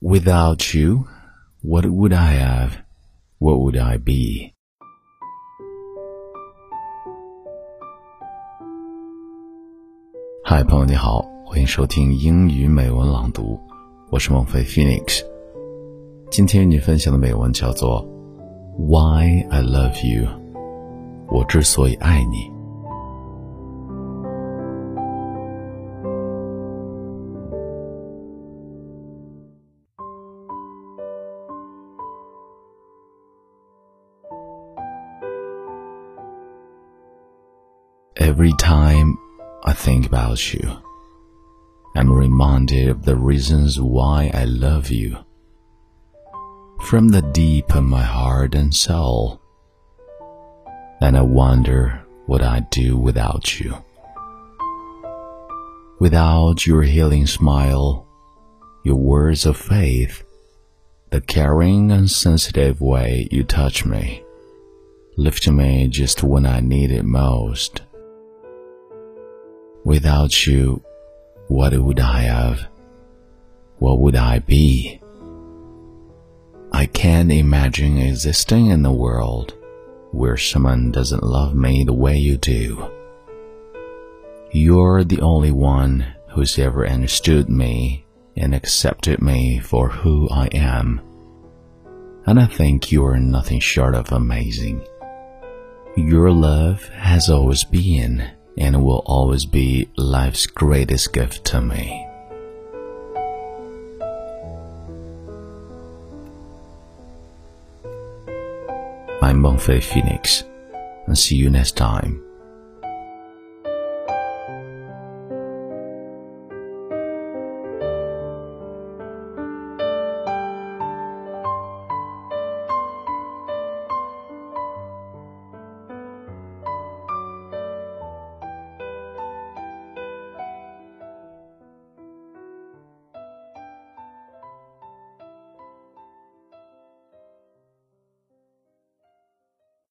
Without you, what would I have? What would I be? 嗨，朋友你好，欢迎收听英语美文朗读，我是孟非 Phoenix。今天与你分享的美文叫做《Why I Love You》，我之所以爱你。Every time I think about you, I'm reminded of the reasons why I love you. From the deep of my heart and soul, and I wonder what I'd do without you. Without your healing smile, your words of faith, the caring and sensitive way you touch me, lift me just when I need it most. Without you, what would I have? What would I be? I can't imagine existing in a world where someone doesn't love me the way you do. You're the only one who's ever understood me and accepted me for who I am. And I think you're nothing short of amazing. Your love has always been and it will always be life's greatest gift to me. I'm Mengfei Phoenix, and see you next time.